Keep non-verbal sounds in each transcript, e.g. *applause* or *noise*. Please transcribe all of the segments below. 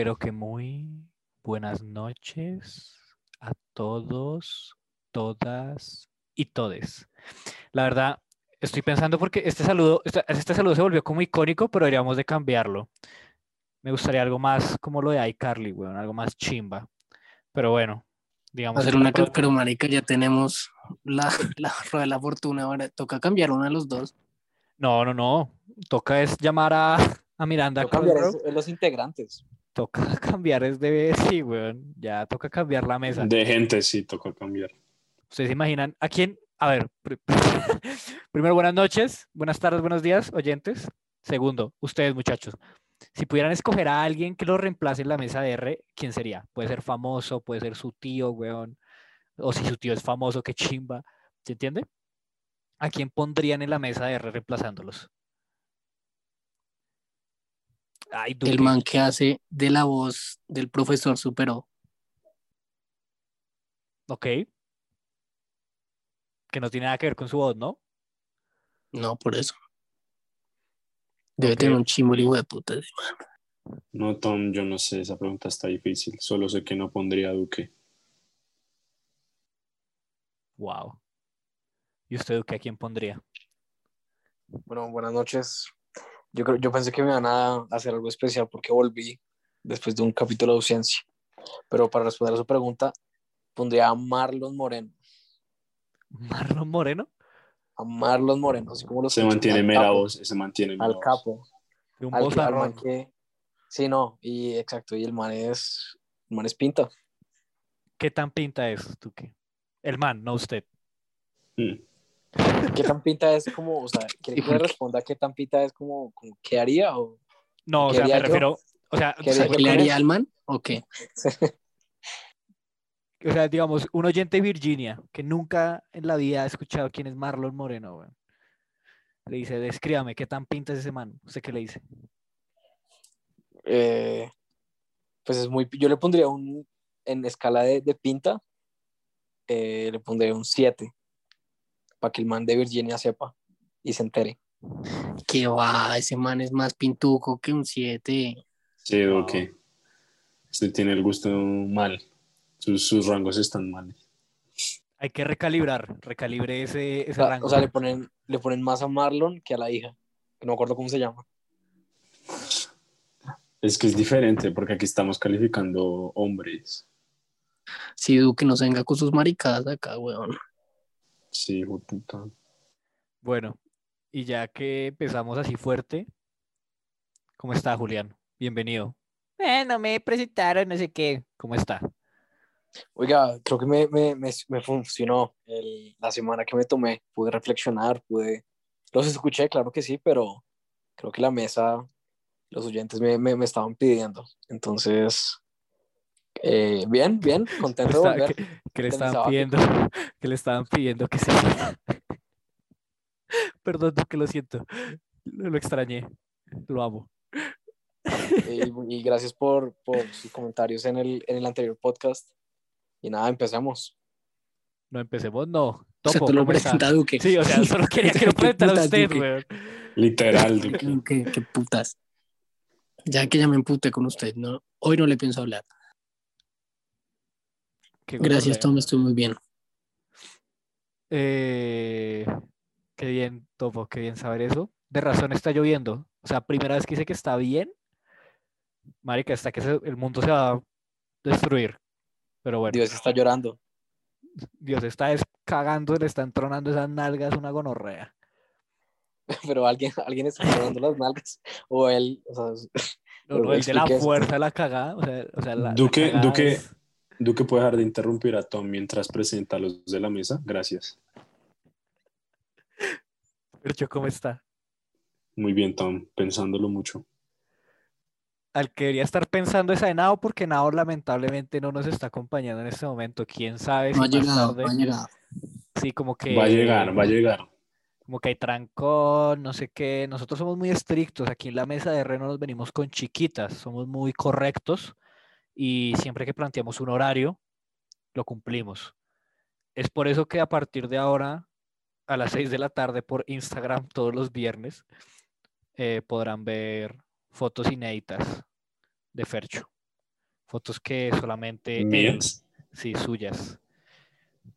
pero que muy buenas noches a todos, todas y todes. La verdad, estoy pensando porque este saludo, este, este saludo se volvió como icónico, pero deberíamos de cambiarlo. Me gustaría algo más como lo de iCarly, weón, algo más chimba. Pero bueno, digamos. Hacer una, pero marica, ya tenemos la, *laughs* la rueda de la fortuna, ahora toca cambiar uno de los dos. No, no, no. Toca es llamar a, a Miranda. Toca cambiar los integrantes. Toca *laughs* cambiar es de *laughs* sí, weón. Ya toca cambiar la mesa. De gente sí, toca cambiar. ¿Ustedes se imaginan a quién? A ver, *laughs* primero buenas noches, buenas tardes, buenos días, oyentes. Segundo, ustedes muchachos, si pudieran escoger a alguien que lo reemplace en la mesa de R, ¿quién sería? Puede ser famoso, puede ser su tío, weón. O si su tío es famoso, qué chimba. ¿Se entiende? ¿A quién pondrían en la mesa de R reemplazándolos? El man que hace de la voz del profesor superó. Ok. Que no tiene nada que ver con su voz, ¿no? No, por eso. Debe tener un chimbo de puta. No, Tom, yo no sé, esa pregunta está difícil. Solo sé que no pondría a Duque. Wow. ¿Y usted, Duque, a quién pondría? Bueno, buenas noches. Yo, creo, yo pensé que me iban a hacer algo especial porque volví después de un capítulo de ausencia. Pero para responder a su pregunta, pondría a Marlon Moreno. ¿Marlon Moreno? A Marlon Moreno, así como los Se mantiene mera voz, se mantiene Al capo. un al, voz al man que... Sí, no, y exacto, y el man es, el man es pinta. ¿Qué tan pinta es, Duque? El man, no usted. Mm. ¿Qué tan pinta es como, o sea, ¿quiere que le responda qué tan pinta es como, como qué haría o No, o ¿Qué sea, me yo? refiero. O sea, ¿Qué o sea, haría ¿Qué le haría al man? ¿O qué? *laughs* o sea, digamos, un oyente de Virginia que nunca en la vida ha escuchado quién es Marlon Moreno. Le dice, descríbame, ¿qué tan pinta es ese man? ¿Usted qué le dice? Eh, pues es muy, yo le pondría un, en escala de, de pinta, eh, le pondría un 7, para que el man de Virginia sepa y se entere. Que va, ese man es más pintuco que un 7. Sí, Duque. Usted tiene el gusto mal. Sus, sus rangos están mal. Hay que recalibrar, recalibre ese, ese O sea, rango. o sea, le ponen, le ponen más a Marlon que a la hija, que no me acuerdo cómo se llama. Es que es diferente porque aquí estamos calificando hombres. Si Duque no se venga con sus maricadas acá, weón. Sí, hijo de puta. Bueno, y ya que empezamos así fuerte, ¿cómo está Julián? Bienvenido. Eh, no me presentaron, no sé qué. ¿Cómo está? Oiga, creo que me, me, me, me funcionó el- la semana que me tomé. Pude reflexionar, pude... Los escuché, claro que sí, pero creo que la mesa, los oyentes me, me, me estaban pidiendo. Entonces, eh, bien, bien, *laughs* contento de Está- volver. que, que le estaban pidiendo, *laughs* que le estaban pidiendo que se. *laughs* Perdón, que lo siento. Lo, lo extrañé. Lo amo. Y, y gracias por, por sus comentarios en el, en el anterior podcast. Y nada, empecemos. No empecemos, no. O sea, Topo, tú lo presenta Duque. Sí, o sea, solo quería que lo ¿Qué presentara putas, usted, weón. Literal, Duque. ¿Qué, qué- qué putas. Ya que ya me emputé con usted, ¿no? Hoy no le pienso hablar. Qué Gracias. Tom, estoy muy bien. Eh, qué bien, Topo, qué bien saber eso. De razón está lloviendo. O sea, primera vez que dice que está bien. Marica, hasta que se- el mundo se va a destruir. Pero bueno, Dios está llorando. Dios está descagando, le están tronando esas nalgas, una gonorrea. *laughs* Pero alguien, alguien está llorando las nalgas. O él, o sea, No, Pero no, el de la fuerza la cagada. O sea, o sea, la, la Duque- cagada Duque- es- Duque puede dejar de interrumpir a Tom mientras presenta a los de la mesa. Gracias. Percho, ¿cómo está? Muy bien, Tom, pensándolo mucho. Al que debería estar pensando es a Nao, porque Nao lamentablemente no nos está acompañando en este momento. Quién sabe si más llegado, tarde- no ha llegado. Sí, como que. Va a llegar, va a llegar. Como que hay trancón, no sé qué. Nosotros somos muy estrictos. Aquí en la mesa de Reno nos venimos con chiquitas. Somos muy correctos. Y siempre que planteamos un horario, lo cumplimos. Es por eso que a partir de ahora, a las 6 de la tarde por Instagram, todos los viernes, eh, podrán ver fotos inéditas de Fercho. Fotos que solamente Mías. sí, suyas.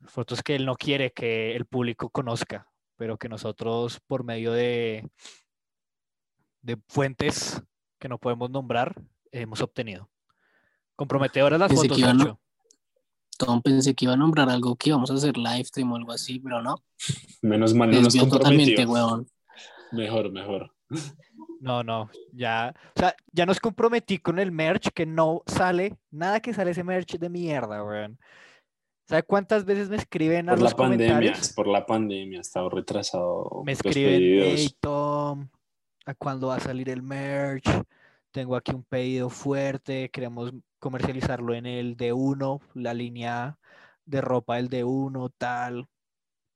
Fotos que él no quiere que el público conozca, pero que nosotros por medio de, de fuentes que no podemos nombrar hemos obtenido. Comprometedoras las Pensé fotos, que a. Tom pensé que iba a nombrar algo que íbamos a hacer live stream o algo así, pero no. Menos mal no nos totalmente, weón. Mejor, mejor. No, no, ya, o sea, ya nos comprometí con el merch que no sale, nada que sale ese merch de mierda, weón. ¿Sabe cuántas veces me escriben a Por los la pandemia, comentarios? por la pandemia, estaba retrasado. Me escriben, hey Tom, ¿a cuándo va a salir el merch? Tengo aquí un pedido fuerte, queremos comercializarlo en el D1, la línea de ropa del D1, tal.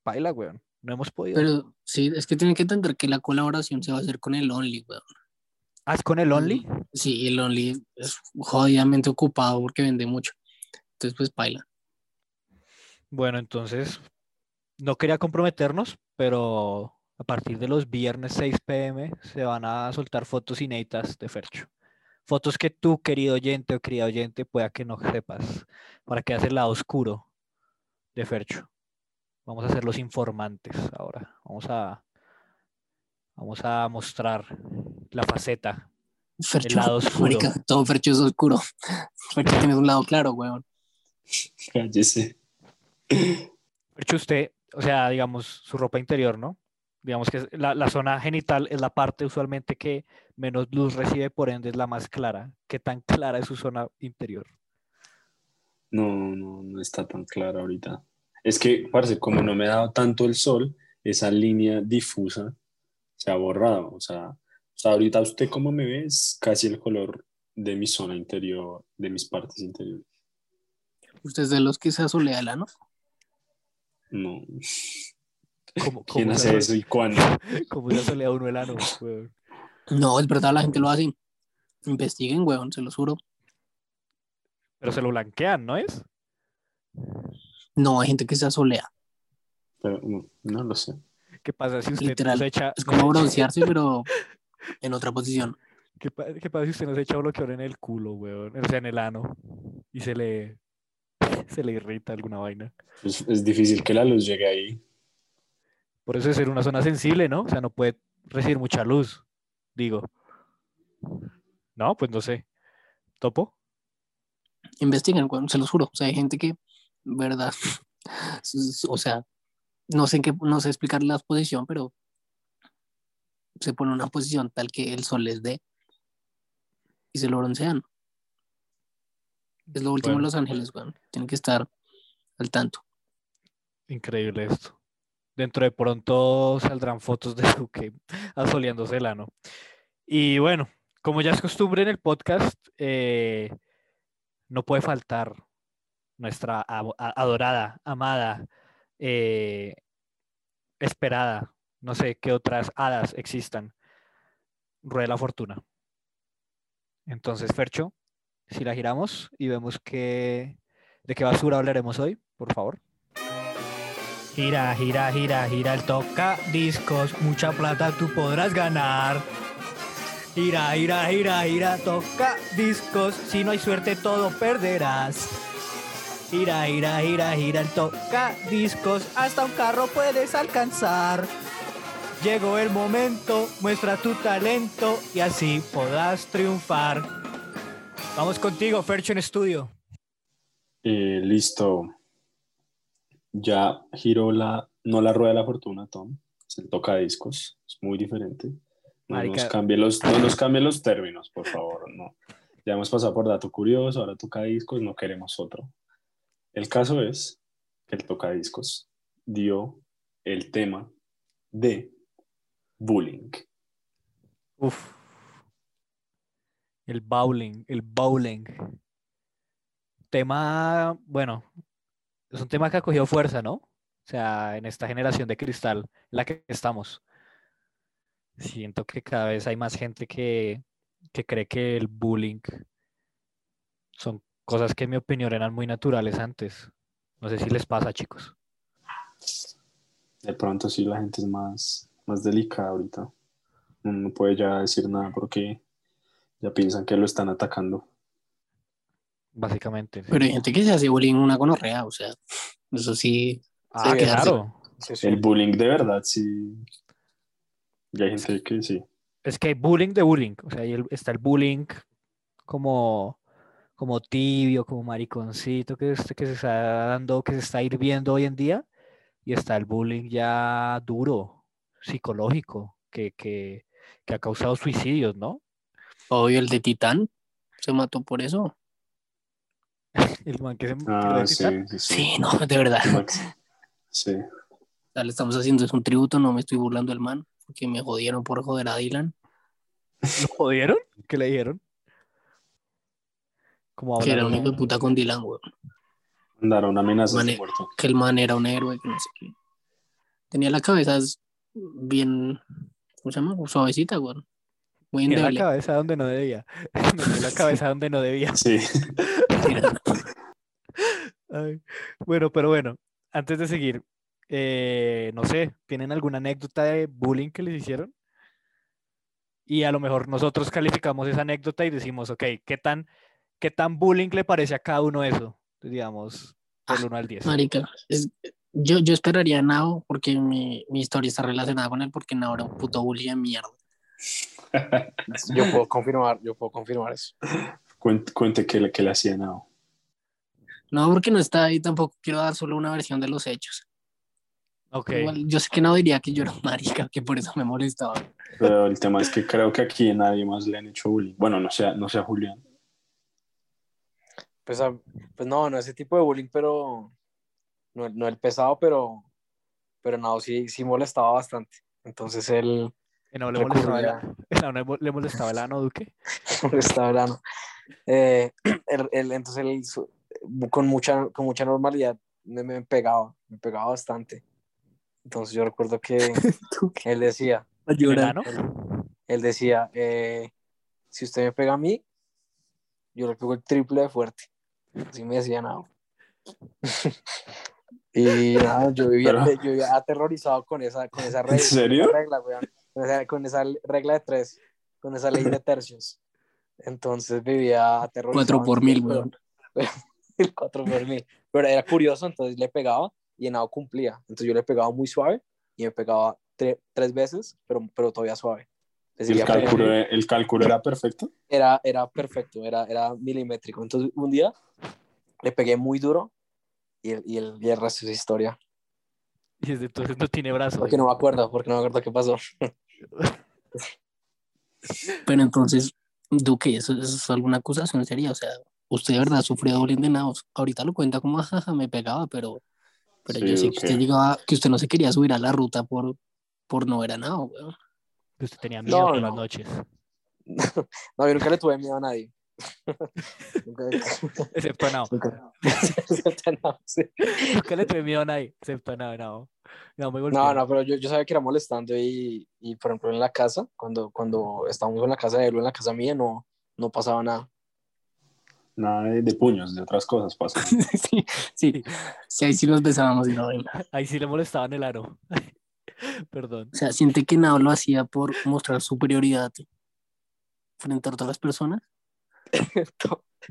Baila, weón, no hemos podido. Pero sí, es que tienen que entender que la colaboración se va a hacer con el Only, weón. ¿Haz con el Only? Sí, el Only es jodidamente ocupado porque vende mucho. Entonces, pues, baila. Bueno, entonces no quería comprometernos, pero a partir de los viernes 6 pm se van a soltar fotos inéditas de Fercho. Fotos que tú, querido oyente o querida oyente, pueda que no sepas, para que hagas el lado oscuro de Fercho. Vamos a ser los informantes ahora. Vamos a, vamos a mostrar la faceta. Fercho, lado oscuro. marica, todo Fercho es oscuro. Fercho tiene un lado claro, weón. Cállese. Fercho, usted, o sea, digamos, su ropa interior, ¿no? Digamos que la, la zona genital es la parte usualmente que menos luz recibe, por ende es la más clara. ¿Qué tan clara es su zona interior? No, no, no está tan claro ahorita. Es que, parece, como no me ha dado tanto el sol, esa línea difusa se ha borrado. O sea, o sea, ahorita usted como me ve es casi el color de mi zona interior, de mis partes interiores. Usted es de los que se asolea el ano. No. ¿Cómo, ¿Quién hace eso y cuándo? ¿Cómo se asolea uno el ano? weón? No, es verdad, la gente lo hace. Investiguen, weón, se los juro. Pero se lo blanquean, ¿no es? No, hay gente que se asolea. Pero no, no lo sé. ¿Qué pasa si usted Literal, nos echa... Es como *laughs* broncearse, pero en otra posición. ¿Qué, pa- qué pasa si usted nos echa bloqueador en el culo, weón? O sea, en el ano. Y se le... *laughs* Se le irrita alguna vaina. Es, es difícil que la luz llegue ahí. Por eso es ser una zona sensible, ¿no? O sea, no puede recibir mucha luz, digo. No, pues no sé. ¿Topo? Investiguen, weón, se los juro. O sea, hay gente que, verdad, *laughs* o sea, no sé en qué, no sé explicar la posición, pero se pone en una posición tal que el sol les dé y se lo broncean. Es lo último en Bueno. Los Ángeles, weón. Tienen que estar al tanto. Increíble esto. Dentro de pronto saldrán fotos de Duque *laughs* asoleándose el ano. Y bueno, como ya es costumbre en el podcast, eh, no puede faltar nuestra adorada, amada, eh, esperada, no sé qué otras hadas existan. Rueda la fortuna. Entonces, Fercho, si la giramos y vemos que, de qué basura hablaremos hoy, por favor. Gira, gira, gira, gira el toca discos, mucha plata tú podrás ganar. Gira, gira, gira, gira, toca discos, si no hay suerte todo perderás. Gira, gira, gira, gira el toca discos, hasta un carro puedes alcanzar. Llegó el momento, muestra tu talento y así podrás triunfar. Vamos contigo, Fercho en estudio. Eh, listo. Ya giró la, no la rueda de la fortuna, Tom. Es el tocadiscos. Es muy diferente. No nos, cambie los, no nos cambie los términos, por favor. No. Ya hemos pasado por dato curioso, ahora tocadiscos, no queremos otro. El caso es que el tocadiscos dio el tema de bullying. Uf. El bowling, el bowling. Tema, bueno, es un tema que ha cogido fuerza, ¿no? O sea, en esta generación de cristal en la que estamos. Siento que cada vez hay más gente que, que cree que el bullying son cosas que en mi opinión eran muy naturales antes. No sé si les pasa, chicos. De pronto sí la gente es más, más delicada ahorita. No puede ya decir nada porque Ya piensan que lo están atacando. Básicamente. sí. Pero hay gente que se hace bullying una gonorrea, o sea, eso sí. Ah, claro. Sí, sí. El bullying de verdad, sí. Y hay gente que sí. Es que hay bullying de bullying. O sea, ahí está el bullying como, como tibio, como mariconcito que, es- que se está dando, que se está hirviendo hoy en día. Y está el bullying ya duro, psicológico, que, que, que ha causado suicidios, ¿no? Obvio, el de Titán se mató por eso. *laughs* El man que se Ah, sí, sí, sí. Sí, no, de verdad. Sí. Le estamos haciendo es un tributo, no me estoy burlando del man, porque me jodieron por joder a Dylan. ¿Lo jodieron? ¿Qué le dijeron? Como Que era un hijo de puta con Dylan, weón. Mandaron amenazas de Mane- muerte. Que el man era un héroe, que no sé qué. Tenía la cabeza bien, ¿cómo se llama? Suavecita, weón. Muy Metió la endeble. cabeza donde no debía. *laughs* Metió la cabeza donde no debía. Sí. *laughs* Ay, Bueno, pero bueno, antes de seguir, eh, no sé, ¿tienen alguna anécdota de bullying que les hicieron? Y a lo mejor nosotros calificamos esa anécdota y decimos, ok, ¿qué tan, qué tan bullying le parece a cada uno eso? Digamos, del Ah, 1 al 10. Marica, es- yo, yo esperaría a Nao porque mi, mi historia está relacionada con él porque Nao era un puto bully de mierda. *laughs* Yo puedo confirmar, yo puedo confirmar eso. Cuente, cuente que, le- que le hacían a No, porque no está ahí, tampoco quiero dar solo una versión de los hechos. Ok, Igual, yo sé que Nao diría que yo era marica, que por eso me molestaba. Pero el tema es que creo que aquí nadie más le han hecho bullying. Bueno, no sea, no sea Julián. Pues, a- pues no, no ese tipo de bullying, pero no, no el pesado, pero, pero no, sí, sí molestaba bastante. Entonces él ¿Y no le molestaba, el, *laughs* no le mo- le molestaba el ano Duque? *laughs* molestaba el ano. Eh, él- él- entonces él su- con mucha, con mucha normalidad me, me pegaba, me pegaba bastante. Entonces yo recuerdo que *laughs* él decía, ¿El ano? él decía, eh, si usted me pega a mí, yo le pego el triple de fuerte. Así me decía nada. y nada, yo vivía, Pero- yo vivía aterrorizado con esa, con esa regla. serio? regla, weón. Con esa, con esa regla de tres, con esa ley de *laughs* tercios. Entonces vivía aterrorizado. Cuatro por mil, weón. *laughs* el 4 por mil. Pero era curioso, entonces le pegaba y Henao cumplía. Entonces yo le pegaba muy suave y me pegaba tre- tres veces, pero, pero todavía suave. El cálculo, el cálculo era perfecto. Era, era perfecto, era, era milimétrico. Entonces un día le pegué muy duro y el, y el, y el resto es historia. Y desde entonces no tiene brazos. Porque no me acuerdo, porque no me acuerdo qué pasó. *laughs* Pero entonces, Duque, ¿eso, eso es alguna acusación seria? O sea, usted de verdad sufrió bullying de Nao. Ahorita lo cuenta como, *laughs* jaja, me pegaba, pero, pero Sí, yo sé que Duque. usted llegaba, que usted no se quería subir a la ruta por, por no ver a weón. Que usted tenía miedo No, por no. las noches. *laughs* No, yo nunca le tuve miedo a nadie. *laughs* Nunca- Excepto a Nao. Nunca le tuve miedo a nadie. Excepto a Nao. *laughs* No, no, pero yo, yo sabía que era molestando y, y, por ejemplo, en la casa, cuando, cuando estábamos en la casa de él o en la casa mía, no, no pasaba nada. Nada de, de puños, de otras cosas pasa. *laughs* sí, sí, sí, ahí sí nos besábamos y no. Ahí sí le molestaban el aro. *laughs* Perdón. O sea, siente que Nao lo hacía por mostrar superioridad frente a todas las personas,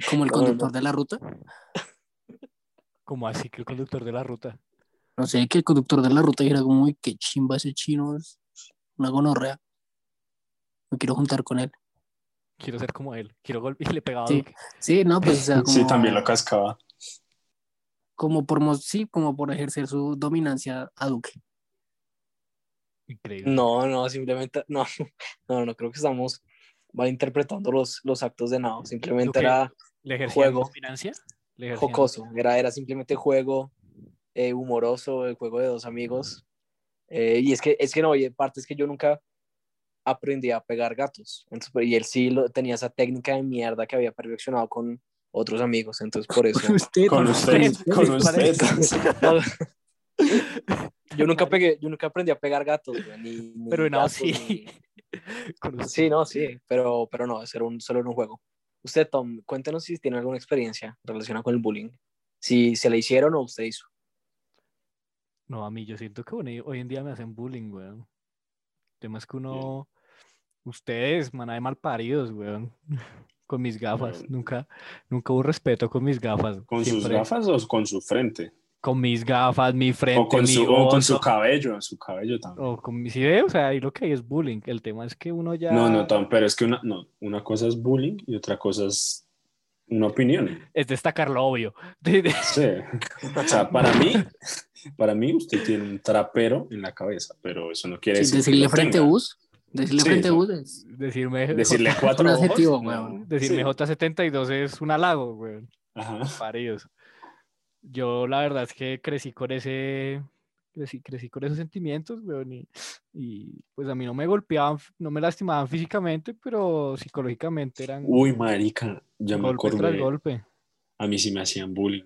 como el conductor de la ruta. Como así que el conductor de la ruta. No sé, que el conductor de la ruta dijera como, uy, qué chimba ese chino, es una gonorrea. Me quiero juntar con él. Quiero ser como él. Quiero golpear *laughs* y le pegaba a Sí. Duque. Sí, no, pues, o sea, *laughs* como, Sí, también lo cascaba. como por, mo- sí, como por ejercer su dominancia a Duque. Increíble. No, no, simplemente, no, *laughs* no, no creo que estamos malinterpretando los, los actos de Nao. Simplemente era ¿Le Juego. dominancia? ¿Le ejercían- jocoso, era, era simplemente juego eh, humoroso, el juego de dos amigos. Eh, y es que, es que no, y en parte es que yo nunca aprendí a pegar gatos. Entonces, pues, y él sí lo, tenía esa técnica de mierda que había perfeccionado con otros amigos. Entonces, por eso. usted, *laughs* Con usted, con usted. No, *laughs* *laughs* yo nunca pegué, yo nunca aprendí a pegar gatos, güey, ni, ni Pero no, gatos, sí. ni- Con usted. Sí, no, sí, pero, pero no, eso era un, solo era un juego. Usted, Tom, cuéntenos si tiene alguna experiencia relacionada con el bullying. Si se le hicieron o usted hizo. No, a mí yo siento que bueno, hoy en día me hacen bullying, weón. El tema es que uno, Ustedes, maná de malparidos, weón. *laughs* Con mis gafas. Nunca, nunca hubo respeto con mis gafas. ¿Con sus Siempre gafas o con su frente? Con mis gafas, mi frente, O con, mi su, o con su cabello, su cabello también. o con mi sí, ve, o sea, ahí lo que hay es bullying. El tema es que uno ya No, no, Tom, pero es que una, no, una cosa es bullying y otra cosa es una opinión. es destacar lo obvio. *laughs* Sí. O sea, para mí, para mí usted tiene un trapero en la cabeza, pero eso no quiere Sí, decir que decirle lo frente tenga. bus. Decirle Sí, frente no. bus es Decirme, *laughs* Decirle J- cuatro un ojos. adjetivo, no. decirme Sí. J72 es un halago, weón. Ajá. Paridos. Yo la verdad es que crecí con ese, crecí, crecí con esos sentimientos, weón, y, y, pues a mí no me golpeaban, no me lastimaban físicamente, pero psicológicamente eran Uy, marica, ya me golpe tras acordé. golpe, A mí sí me hacían bullying.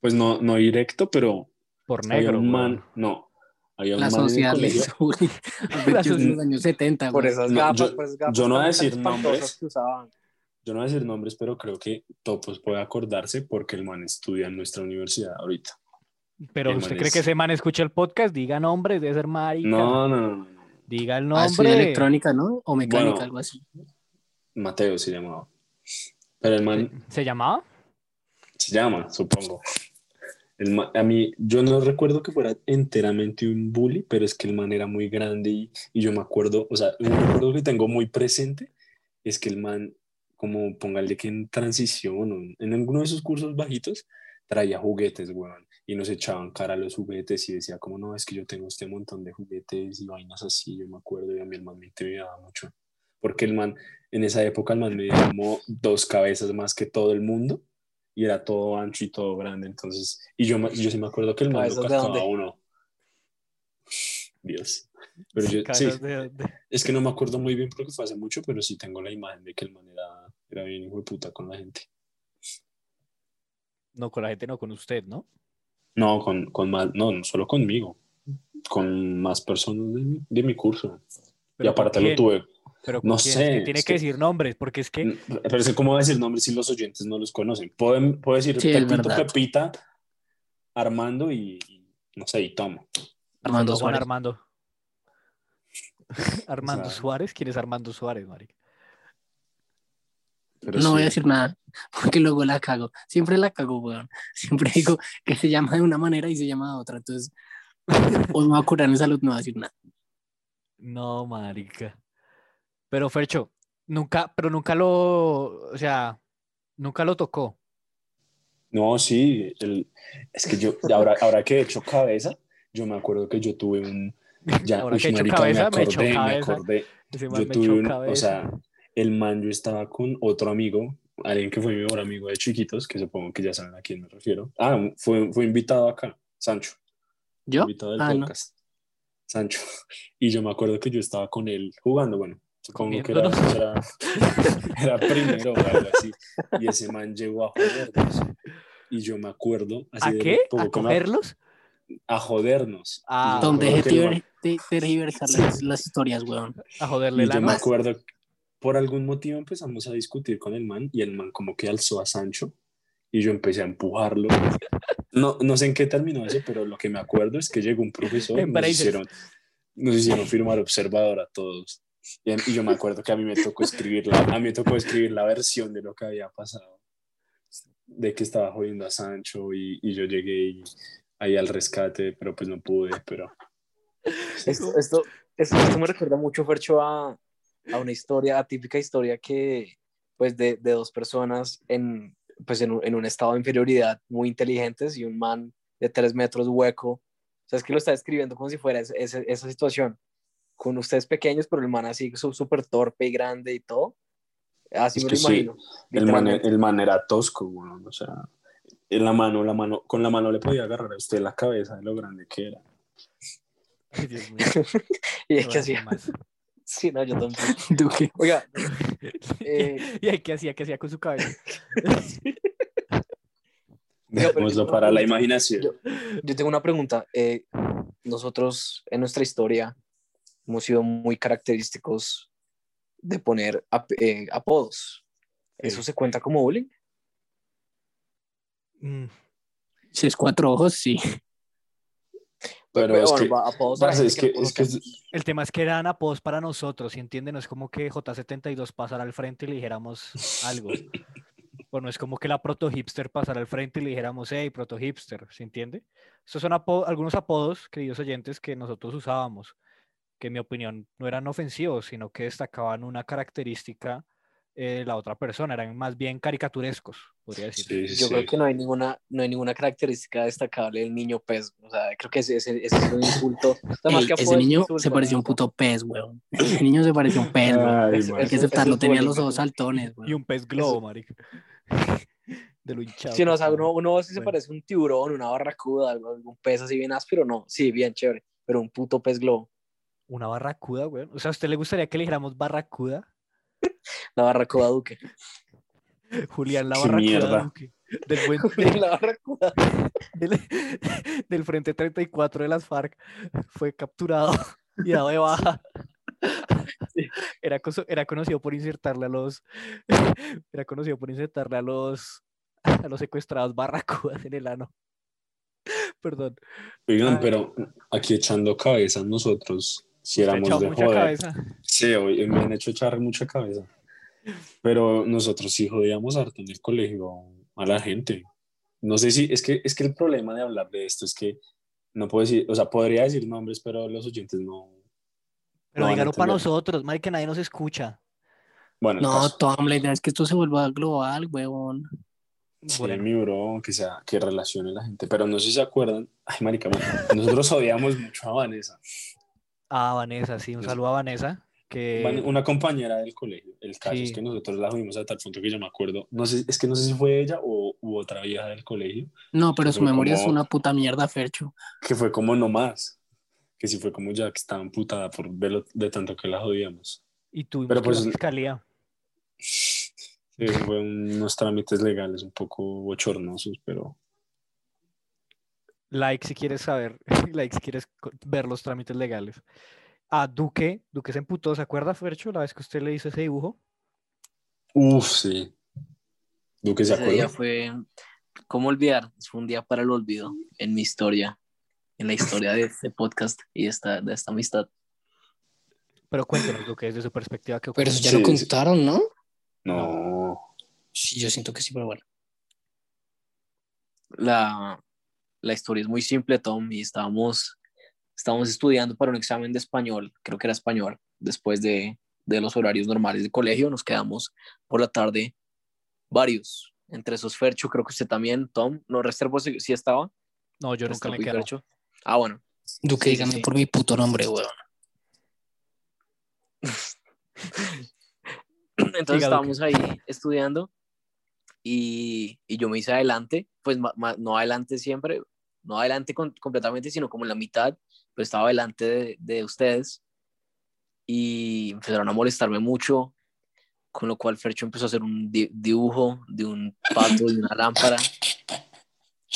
Pues no, no directo, pero por había negro, un weón. man, no, había un la man en el sociedad colegio. *laughs* La los años 70, Por esas No, gafas, yo- por esas gafas yo no voy a decir nombres. que usaban. Yo no voy a decir nombres, pero creo que Topos puede acordarse porque el man estudia en nuestra universidad ahorita. Pero el usted cree es- que ese man escucha el podcast, diga nombres, debe ser marica, No, no, no, diga el Ah, nombre. electrónica, ¿no? O mecánica, Bueno. algo así. Mateo se llamaba. Pero el man ¿Se, se llamaba? se llama, supongo. El ma- a mí, yo no recuerdo que fuera enteramente un bully, pero es que el man era muy grande y, y yo me acuerdo, o sea, un recuerdo que tengo muy presente es que el man, como póngale que en transición o en, alguno de esos cursos bajitos, traía juguetes, weón, y nos echaban cara a los juguetes y decía como, no, es que yo tengo este montón de juguetes y vainas así, yo me acuerdo y a mí el man me intimidaba mucho, porque el man, en esa época el man medía como dos cabezas más que todo el mundo y era todo ancho y todo grande, entonces, y yo, yo sí me acuerdo que el man lo ¿Cabezas de cascaba dónde? a uno. Dios. Pero yo, sí, de- de- es que no me acuerdo muy bien porque fue hace mucho, pero sí tengo la imagen de que el man era, era bien hijo de puta con la gente. No, con la gente, no, con usted, ¿no? No, con, con más, no, no solo conmigo, con más personas de, mi- de mi curso. y Pero ¿con aparte lo tuve. Pero ¿con no quién? sé, Es que tiene es que que- decir nombres, porque es que Pero es que, ¿cómo decir nombres si los oyentes no los conocen? Puedo, puedo decir Sí, Pepito. Pepita, Armando y, y, no sé, y Tomo. Armando Juan Suárez. Armando. *laughs* Armando O sea- Suárez, ¿quién es Armando Suárez, marica? Pero No voy a sí. decir nada, *laughs* porque luego la cago. Siempre la cago, weón. Siempre *laughs* digo que se llama de una manera y se llama de otra. Entonces, hoy me voy a curar en salud, no voy a decir nada. No, marica. Pero Fercho, nunca, pero nunca lo, o sea, nunca lo tocó. No, sí, el- es que yo, ahora, ahora que he hecho cabeza, yo me acuerdo que yo tuve un... Ya, Ahora uy, que he hecho marica, cabeza, me acordé, me cabeza. acordé. Yo me tuve o sea, el man, yo estaba con otro amigo, alguien que fue mi mejor amigo de chiquitos, que supongo que ya saben a quién me refiero. Ah, fue, fue invitado acá, Sancho, ¿Yo? invitado del Ah, no. podcast. Sancho. *laughs* Y yo me acuerdo que yo estaba con él jugando, bueno, supongo que era, era, *laughs* era primero o algo así. Y ese man llegó a jodernos. Y yo me acuerdo, así ¿A de qué? ¿A me- cogerlos? a jodernos. Ah, me acuerdo deje tergiversar las, las historias, weón. A joderle Y la yo me mano. acuerdo, por algún motivo empezamos a discutir con el man y el man como que alzó a Sancho y yo empecé a empujarlo. No, no sé en qué terminó eso, pero lo que me acuerdo es que llegó un profesor nos hicieron, nos hicieron firmar observador a todos. Y, yo me acuerdo que a mí me tocó escribir la, a mí me tocó escribir la versión de lo que había pasado, de que estaba jodiendo a Sancho y, y yo llegué y- ahí al rescate, pero pues no pude, pero *laughs* Esto, esto, esto, esto me recuerda mucho, Fercho, a, a una historia, a típica historia que, pues, de, de dos personas en, pues, en, un, en un estado de inferioridad muy inteligentes y un man de tres metros hueco. O sea, es que lo está describiendo como si fuera ese- esa situación. Con ustedes pequeños, pero el man así súper torpe y grande y todo. Así Es me que lo sí, imagino. El man, literalmente. el man era tosco, weón, o sea, en la mano, la mano, con la mano le podía agarrar a usted la cabeza de lo grande que era. Ay, Dios mío, *laughs* y es que hacía. más. *laughs* Sí, no, yo tampoco. *laughs* ¿Tú qué? Oiga, eh, ¿Y qué hacía? ¿Qué hacía con su cabeza? Dejémoslo yo- para la imaginación. yo- Yo tengo una pregunta. Eh, nosotros en nuestra historia hemos sido muy característicos de poner ap- eh, apodos. ¿Eso se cuenta como bullying? Mm, Si es cuatro ojos, sí. Pero Pero es bueno, que, apodos es que, no es que conocemos. El tema es que eran apodos para nosotros, ¿sí entienden? No es como que J72 pasara al frente y le dijéramos algo. O no es como que la proto hipster pasara al frente y le dijéramos, hey, proto hipster, ¿se entiende? Estos son apo- algunos apodos, queridos oyentes, que nosotros usábamos, que en mi opinión no eran ofensivos, sino que destacaban una característica eh, de la otra persona, eran más bien caricaturescos, podría decir. sí, Yo sí. creo que no hay ninguna, no hay ninguna característica destacable del niño pez. O sea, creo que ese, ese, ese es un insulto. *laughs* Ey, que ese niño insulto, se parecía un ¿no? puto pez, weón. Ese niño se parecía un pez, weón. Ay. Hay que aceptarlo, tenía los ojos saltones, Y weón. un pez globo, marica. *laughs* De lo hinchado. Sí, no, o sea, uno, uno sí se Bueno. parece a un tiburón, una barracuda, algo- algún pez así bien áspero, no. Sí, bien chévere. Pero un puto pez globo. Una barracuda, güey. O sea, ¿a usted le gustaría que le dijéramos barracuda? *laughs* La barracuda Duque. Julián, la barracuda mierda. Duque, Del, buen, *laughs* la barracuda. del, *laughs* del Frente 34 de las FARC fue capturado y dado de baja. Era, coso- era conocido por insertarle a los era conocido por insertarle a los a los secuestrados barracudas en el ano. Perdón. Oigan, Ay. pero aquí echando cabeza nosotros, si éramos echado de mucha joder. cabeza. Sí, hoy me han hecho echar mucha cabeza. Pero nosotros sí jodíamos harto en el colegio a la gente. No sé si, es que, es que el problema de hablar de esto es que no puedo decir, o sea, podría decir nombres, pero los oyentes no. Pero No dígalo para nosotros, que nadie nos escucha. Bueno, No. Tom, la idea es que esto se vuelva global, weón. Sí, Bueno. mi bro, que sea, que relacione la gente. Pero no sé si se acuerdan. Ay, marica, man, nosotros *laughs* odiamos mucho a Vanessa. Ah, Vanessa, sí, un saludo a Vanessa. Que Una compañera del colegio. El caso es que nosotros la jodimos a tal punto que yo me acuerdo. No sé, es que no sé si fue ella o u otra vieja del colegio. No, pero su memoria es una puta mierda, Fercho. que fue como no más, que sí fue como ya que estaba emputada por verlo de tanto que la jodíamos. y tuvimos pero a pues- fiscalía. Sí, fue unos trámites legales un poco bochornosos, pero Like si quieres saber, *laughs* like si quieres ver los trámites legales. A Duque, Duque se emputó, ¿se acuerda, Fercho, la vez que usted le hizo ese dibujo? uff, sí. Duque se Ese día acuerda. fue, ¿cómo olvidar? Fue un día para el olvido en mi historia, en la historia de este podcast y esta, de esta amistad. Pero cuéntenos, Duque, desde su perspectiva, ¿qué Pero ocurrió? eso ya Sí, lo sí. contaron, ¿no? No, Sí, yo siento que sí, pero bueno. La, la historia es muy simple, Tom, y estábamos, estábamos estudiando para un examen de español, creo que era español, después de, de los horarios normales de colegio, nos quedamos por la tarde varios, entre esos Fercho, creo que usted también, Tom, no reservo si, si estaba. No, yo nunca me. Fercho. Ah, bueno. Duque, Sí, dígame sí. por mi puto nombre, weón. *laughs* Entonces Diga, estábamos ahí estudiando y, y yo me hice adelante, pues ma- ma- no adelante siempre, no adelante completamente, sino como en la mitad, pero estaba adelante de, de ustedes y empezaron a molestarme mucho, con lo cual Fercho empezó a hacer un di- dibujo de un pato y una lámpara,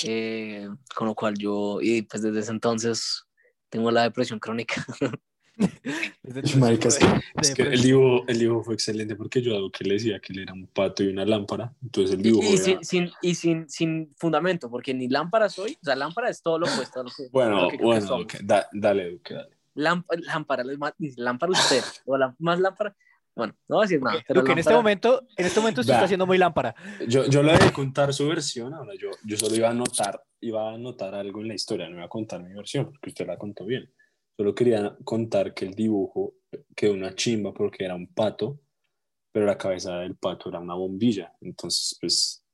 eh, con lo cual yo, y pues desde ese entonces tengo la depresión crónica. *laughs* *laughs* *laughs* Marica, es que, de es que el, dibujo, el dibujo fue excelente porque yo a Duque le decía que él era un pato y una lámpara, entonces el Y, dibujo y era- sin, sin- y sin, sin fundamento, porque ni lámpara soy, o sea, lámpara es todo lo opuesto a lo que, Bueno, lo que que bueno. Duque, da- dale, Duque, dale. Lámp- lámpara, es más- dice, lámpara usted, o lá- más lámpara, bueno, no voy a decir nada. pero Duque, en este lámpara- momento, en este momento usted Da. está haciendo muy lámpara. Yo, yo le voy a contar su versión, ahora yo, yo solo iba a anotar, iba a anotar algo en la historia, no iba a contar mi versión, porque usted la contó bien. Solo quería contar que el dibujo quedó una chimba porque era un pato, pero la cabeza del pato era una bombilla, entonces pues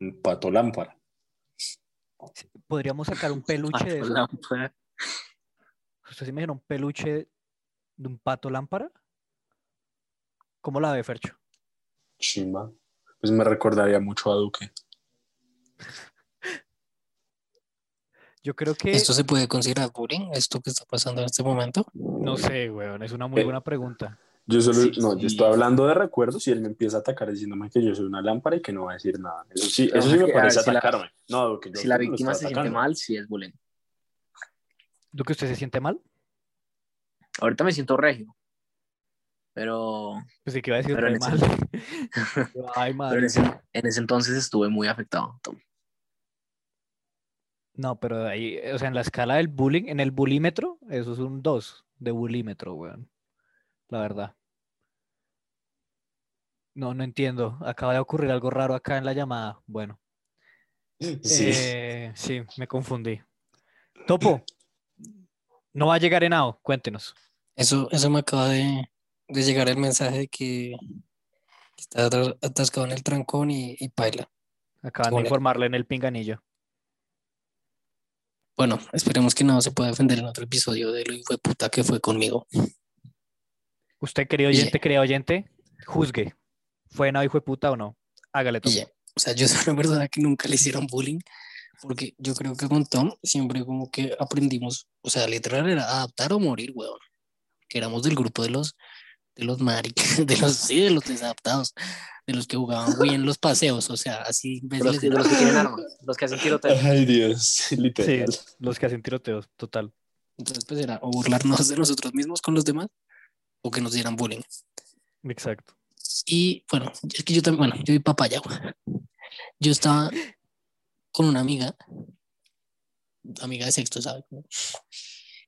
un pato lámpara. Podríamos sacar *laughs* un peluche de Pato, eso. lámpara. ¿Usted se imagina un peluche de un pato lámpara? ¿Cómo la ve, Fercho? Chimba. Pues me recordaría mucho a Duque. *laughs* Yo creo que, ¿Esto se puede considerar bullying? ¿Esto que está pasando en este momento? no sé, weón, es una muy Eh, buena pregunta. Yo solo, Sí, no, sí. yo estoy hablando de recuerdos y él me empieza a atacar diciéndome que yo soy una lámpara y que no va a decir nada. Eso sí, Pero eso sí es me que, parece si la- atacarme. no, Duque, yo Si la lo víctima se siente mal, sí es bullying. ¿Duque usted se siente mal? Ahorita me siento regio, pero, Pues sí que iba a decir Pero en mal. *laughs* Ay, pero madre. en, ese, en ese entonces estuve muy afectado, Tom. No, pero ahí, o sea, en la escala del bullying, en el bulímetro, eso es un 2 de bulímetro, weón. La verdad. No, no entiendo. Acaba de ocurrir algo raro acá en la llamada. Bueno, Sí. eh, sí, me confundí. Topo, no va a llegar Henao, cuéntenos. Eso, eso me acaba de, de llegar el mensaje de que está atascado en el trancón y, y paila. Acaban de informarle en el pinganillo. Bueno, esperemos que no se pueda defender en otro episodio de lo hijo de puta que fue conmigo. Usted, querido oyente, querido oyente, juzgue. ¿Fue Henao hijo de puta o no? Hágale, ya, o sea, yo soy una persona que nunca le hicieron bullying, porque yo creo que con Tom siempre como que aprendimos, o sea, literal era adaptar o morir, weón. Que éramos del grupo de los, de los maricas, *laughs* de los, sí, de los desadaptados, de los que jugaban Wii en los paseos, o sea, así los, de los que tienen armas, los que hacen tiroteo. Ay, Dios, *laughs* Sí, literal. los que hacen tiroteos, total. Entonces, pues era o burlarnos de nosotros mismos con los demás, o que nos dieran bullying. Exacto. Y bueno, es que yo también, bueno, yo vi papaya. Yo estaba con una amiga, amiga de sexto, ¿sabes?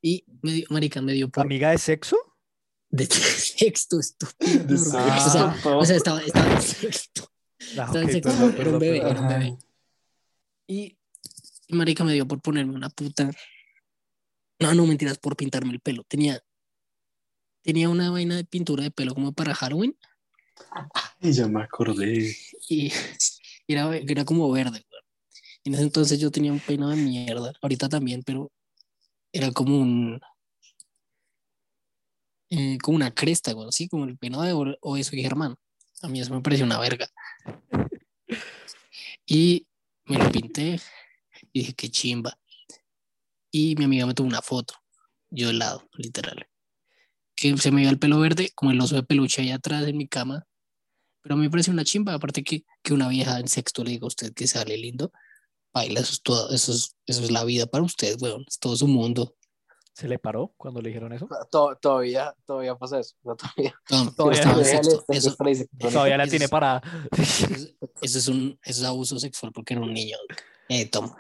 Y me dio, marica, me dio por ¿Amiga de sexo? *laughs* de sexto, estúpido. De sexto. O sea, o sea, estaba, estaba en sexto. Ah, Estaba en sexto, perdón, era un bebé, perdón. era un bebé. Y, y marica me dio por ponerme una puta. No, no, mentiras, por pintarme el pelo. Tenía, tenía una vaina de pintura de pelo como para Halloween. Ay, ya me acordé. y *laughs* era, era como verde. Y en ese entonces yo tenía un peinado de mierda, ahorita también, pero era como un, eh, como una cresta, güey, así como el peinado de O- Obeso y Germán. A mí eso me pareció una verga. *laughs* Y me lo pinté y dije, qué chimba. Y mi amiga me tomó una foto, yo al lado, literal. Que se me veía el pelo verde, como el oso de peluche ahí atrás en mi cama, pero a mí me parece una chimba, aparte que, que una vieja en sexto le diga a usted que sale lindo, baila, eso es todo, eso es, eso es la vida para usted, weón, es todo su mundo. ¿Se le paró cuando le dijeron eso? To- Todavía, todavía pasa eso. o sea, Todavía, No, Todavía *laughs* todavía le- eso, le dice- Todavía la eso tiene es- para... eso, eso es un eso es abuso sexual porque era un niño. Eh, toma.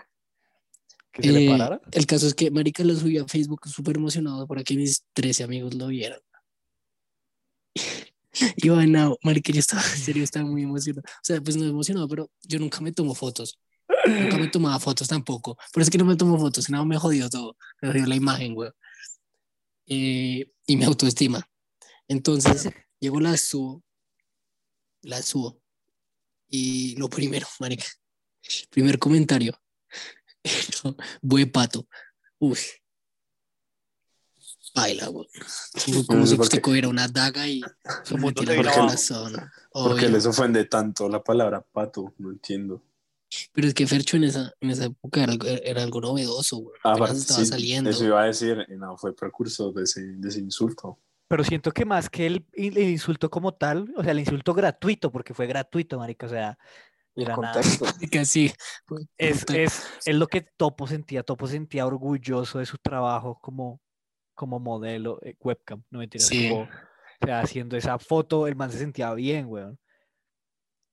¿Que se le Eh, parara? el caso es que Marica lo subió a Facebook súper emocionado para que mis 13 amigos lo vieran. *laughs* Y bueno, Marica, yo estaba, en serio, estaba muy emocionado. O sea, pues no emocionado, pero yo nunca me tomo fotos. Nunca me tomaba fotos tampoco. Pero es que no me tomo fotos, nada, me jodió todo. Me jodió la imagen, güey. Eh, y mi autoestima. Entonces, *laughs* llego, la subo. La subo. Y lo primero, marica. Primer comentario. *laughs* Buen pato. Uy. Baila, güey. Como, No si por usted cogiera una daga y se el vino abajo. corazón. ¿Por qué Obvio. les ofende tanto la palabra pato? No entiendo. Pero es que Fercho en esa, en esa época era, algo- era algo novedoso, güey. Ah, estaba sí, saliendo. Eso iba a decir, y no, fue precursor de ese, de ese insulto. Pero siento que más que el, el insulto como tal, o sea, el insulto gratuito, porque fue gratuito, marica, o sea, el Era nada. contexto. *laughs* Casi. es, es, es lo que Topo sentía. Topo sentía orgulloso de su trabajo como, como modelo eh, webcam, no mentiras, Sí. como, o sea, haciendo esa foto, el man se sentía bien, weón.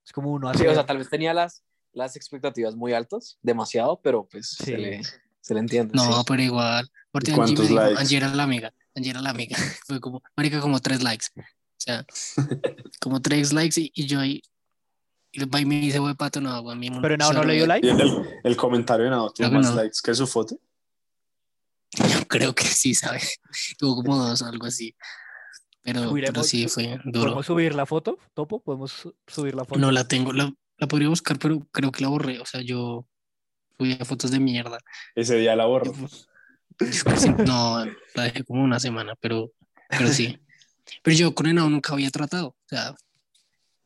Es como uno Sí, hace... o sea, tal vez tenía las, las expectativas muy altas, demasiado, pero pues Sí. se, le, se le entiende. No, sí. pero igual. Porque ¿Y Angie cuántos me dijo? Angie era la amiga. Angie era la amiga. *laughs* Fue como, marica, como tres likes. O sea, *laughs* como tres likes y, y yo ahí. Y el país me dice, güey, pato, no, güey, a mí Pero no, no le dio like. Y el, el, comentario de Creo que más no. likes que su foto. *laughs* Yo creo que sí, ¿sabes? Tuvo como dos o algo así. Pero, pero sí, fue duro. ¿Podemos subir la foto, Topo? ¿Podemos su- subir la foto? No la tengo, la, la podría buscar, pero creo que la borré. O sea, yo subía fotos de mierda. Ese día la borro. Casi- no, la dejé como una semana, pero, pero sí. Pero yo con Henao nunca había tratado. O sea,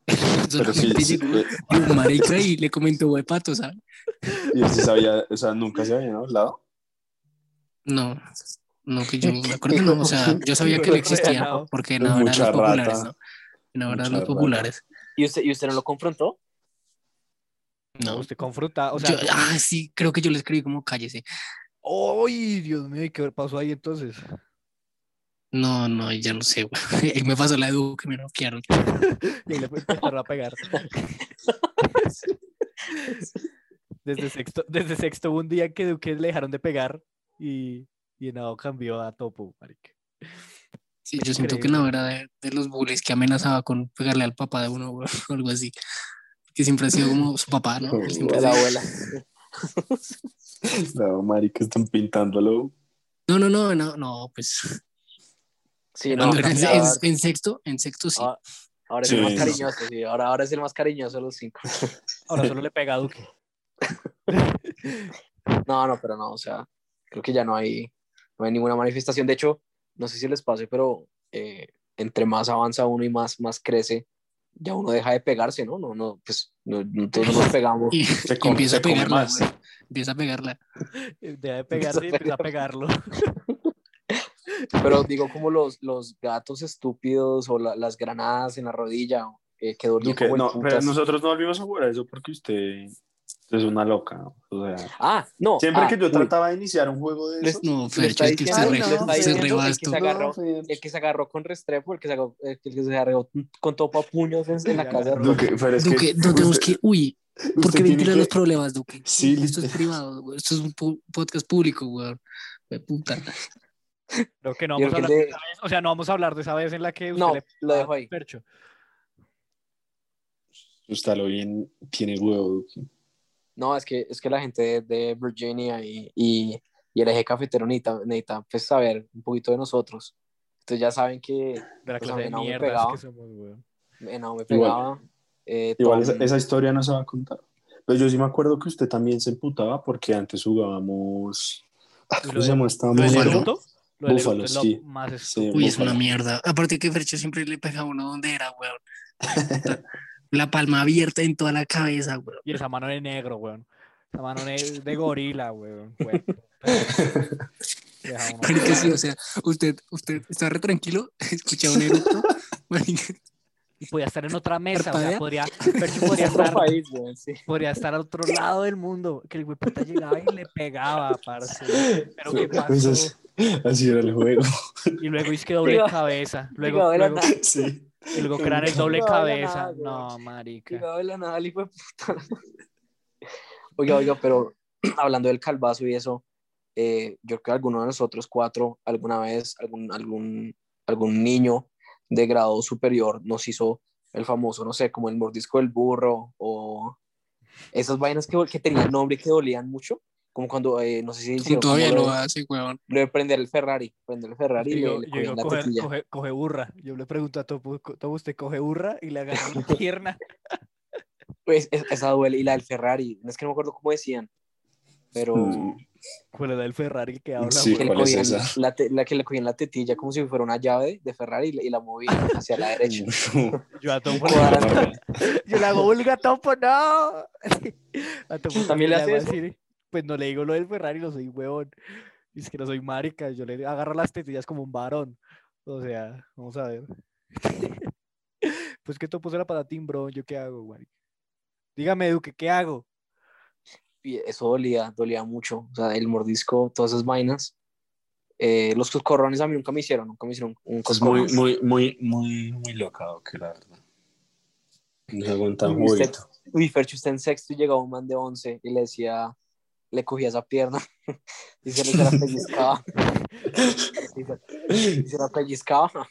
*laughs* Pero sí, sí, eh, un marica y le comentó güey pato, ¿sabes? y él sí sabía, o sea, nunca se habían hablado. No, no que yo me acuerdo, no. O sea, *laughs* yo sabía que él existía porque de mucha los populares. ¿no? Henao era de Mucha los populares. ¿Y, usted, ¿Y usted no lo confrontó? No. Usted confronta, o sea... Yo- ah, sí, creo que yo le escribí como cállese. ¡Ay, Dios mío! ¿y ¿Qué pasó ahí entonces? No, no, ya no sé, güey. *laughs* Y me pasó la edu que me noquearon. *laughs* Y le empezaron a pegar. *laughs* Desde sexto, desde sexto un día que Duque le dejaron de pegar y, y Henao cambió a Topo, marica. Sí, yo siento que no era de, de los bullies que amenazaba con pegarle al papá de uno o algo así. Que siempre ha sido como su papá, ¿no? Siempre la abuela. *laughs* No, marica, están pintándolo. No, no, no, no, no, pues. Sí, no, en, en- en sexto, en sexto sí. Ah, Ahora es el más cariñoso, sí. Ahora, ahora es el más cariñoso de los cinco. *laughs* Ahora solo le pega a Duque. *laughs* No, no, pero no, o sea, creo que ya no hay, no hay ninguna manifestación. De hecho, no sé si les pase, pero eh, entre más avanza uno y más, más crece, ya uno deja de pegarse, ¿no? No, no, pues no, no todos nos *laughs* pegamos. Y, Se come- empieza a se pegarla, más. Empieza a pegarla. *laughs* Deja de pegarse y empieza a pegarlo. Pero *laughs* digo, como los, los gatos estúpidos o la- las granadas en la rodilla, eh, que como el no, pero nosotros no volvimos a jugar a eso porque usted es una loca. O sea, Ah, no. siempre ah, que yo uy, trataba de iniciar un juego de Les- eso, No, Fercho, es que usted re- no, se diciendo reba el el que se agarró con Restrepo, el que se agarró, el que se agarró con topa puños en, en la casa. Duque, pero es que Duque, no tenemos que. Uy, usted ¿por qué tiene ventilar que- los problemas, Duque? Sí, Esto es privado, güey. Esto es un podcast público, güey. De puta. Creo que no vamos a hablar de de- esa vez. O sea, no vamos a hablar de esa vez en la que usted No, le lo dejo ahí. Percho. Usted lo bien tiene huevo, Duque. No, es que, es que la gente de, de Virginia y, y, y el eje cafetero necesita, necesita pues, saber un poquito de nosotros. Entonces ya saben que De la Pues a clase de no me mierdas pegaba. que somos, weón. Henao me Igual. pegaba. eh, Igual esa, esa historia no se va a contar. Pero yo sí me acuerdo que usted también se emputaba porque antes jugábamos. ¿Y ¿Cómo lo se llama esta ¿Lo Búfalo. mierda? Es lo sí. más Sí. Uy, es Búfalo. una mierda. Aparte que Fercho siempre le pega a uno donde era, weón. *laughs* La palma abierta en toda la cabeza, weón. Y esa mano de negro, weón. Esa mano de, de gorila, weón. weón. Marica, sí, o sea, usted, usted está re tranquilo, *laughs* escucha un eructo, *laughs* Y podía estar en otra mesa, o sea, podría, podría *laughs* otro estar, país, güey, sí. podría estar al otro lado del mundo, que el hueputa llegaba y le pegaba, parce. Pero qué Pues pasó. así, era el juego. Y luego es que doble cabeza. Luego, luego. Sí. Y luego *laughs* eran el doble cabeza. nada. No, marica. De la nada, el hijo de puta. Oiga, oiga, pero *clears throat* hablando del calvazo y eso, eh, yo creo que alguno de nosotros cuatro, alguna vez, algún, algún, algún niño de grado superior nos hizo el famoso, no sé, como el mordisco del burro o esas vainas que, que tenían nombre y que dolían mucho, como cuando, eh, no sé si como hicieron todavía lo lo, hace, weón. lo de prender el Ferrari, prender el Ferrari y Yo, le, le yo digo, la coge, tetilla. coge, coge burra. Yo le pregunto a Topo, Topo, ¿usted coge burra? Y le agarra la *laughs* pierna. Pues, es- esa duele, y la del Ferrari, es que no me acuerdo cómo decían, pero... Mm, Pues le da el Ferrari que habla, Sí, que weón. le ¿cuál es cogían esa? la, te- la que le cogían la tetilla como si fuera una llave de Ferrari y, la- y la movían hacia la derecha. *laughs* Yo a Topo. Yo le hago vulga *laughs* a Topo, no. A Topo ¿También le hace eso? Pues no le digo lo del Ferrari, no soy huevón. Es que no soy marica, yo le agarro las tetillas como un varón. O sea, vamos a ver. *laughs* Pues que Topo será patatín, bro. ¿Yo qué hago, marica? Dígame, Duque, ¿qué hago? Y eso dolía, dolía mucho. O sea, el mordisco, todas esas vainas. Eh, los coscorrones a mí nunca me hicieron, nunca me hicieron un Es coscorrón. muy, muy, muy, muy, muy locado, que la verdad. No se aguanta un Uy, Fercho, usted en sexto y llegaba un man de 11 y le decía, le cogía esa pierna *laughs* y se le la pellizcaba. *laughs* y, se, la pellizcaba.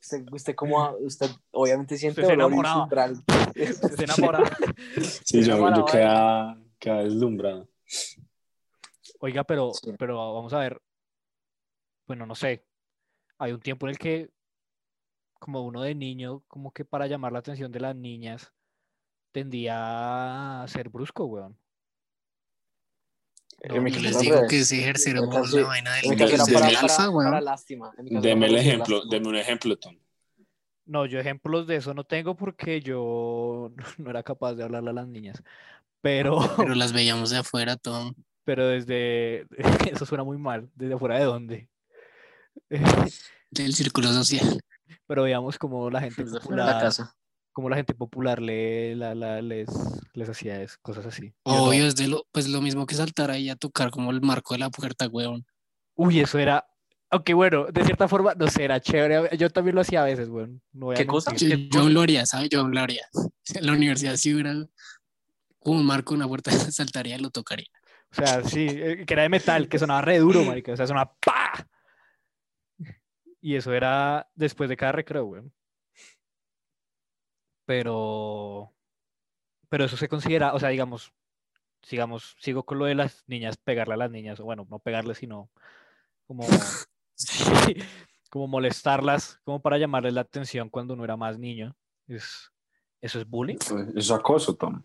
Usted, usted como, usted obviamente siente Usted se dolor y enamoraba. umbral. Se *laughs* enamora. Sí, yo, yo vale. quedaba, quedaba deslumbrado. Oiga, pero, Sí. pero vamos a ver. Bueno, no sé. Hay un tiempo en el que, como uno de niño, como que para llamar la atención de las niñas, tendía a ser brusco, weón. No, mi les digo que es ejercer caso- la vaina del, del para, lástima. Deme el ejemplo, deme un ejemplo, Tom. No, yo ejemplos de eso no tengo porque yo *laughs* no era capaz de hablarle a las niñas. Pero, Pero *laughs* las veíamos de afuera, Tom. pero desde, *laughs* eso suena muy mal, desde afuera de dónde. Del círculo social. Pero veíamos como la gente de la popular, casa. Como la gente popular le, la, la- les, les hacía es- cosas así. Obvio, es de lo, pues lo mismo que saltar ahí a tocar como el marco de la puerta, weón. Uy, eso era. Aunque bueno, de cierta forma, no sé, era chévere. Yo también lo hacía a veces, weón. No voy a ¿Qué cosa? Yo, yo lo haría, ¿sabes? Yo lo haría. En la universidad sí hubiera un marco, una puerta, *laughs* saltaría y lo tocaría. O sea, sí, eh, que era de metal, que sonaba re duro, marica. O sea, sonaba ¡pa! Y eso era después de cada recreo, güey. Pero, pero eso se considera, o sea, digamos, sigamos, sigo con lo de las niñas, pegarle a las niñas, o bueno, no pegarle, sino como, *laughs* sí, como molestarlas, como para llamarles la atención cuando uno era más niño. Es, ¿Eso es bullying? Es acoso, Tom.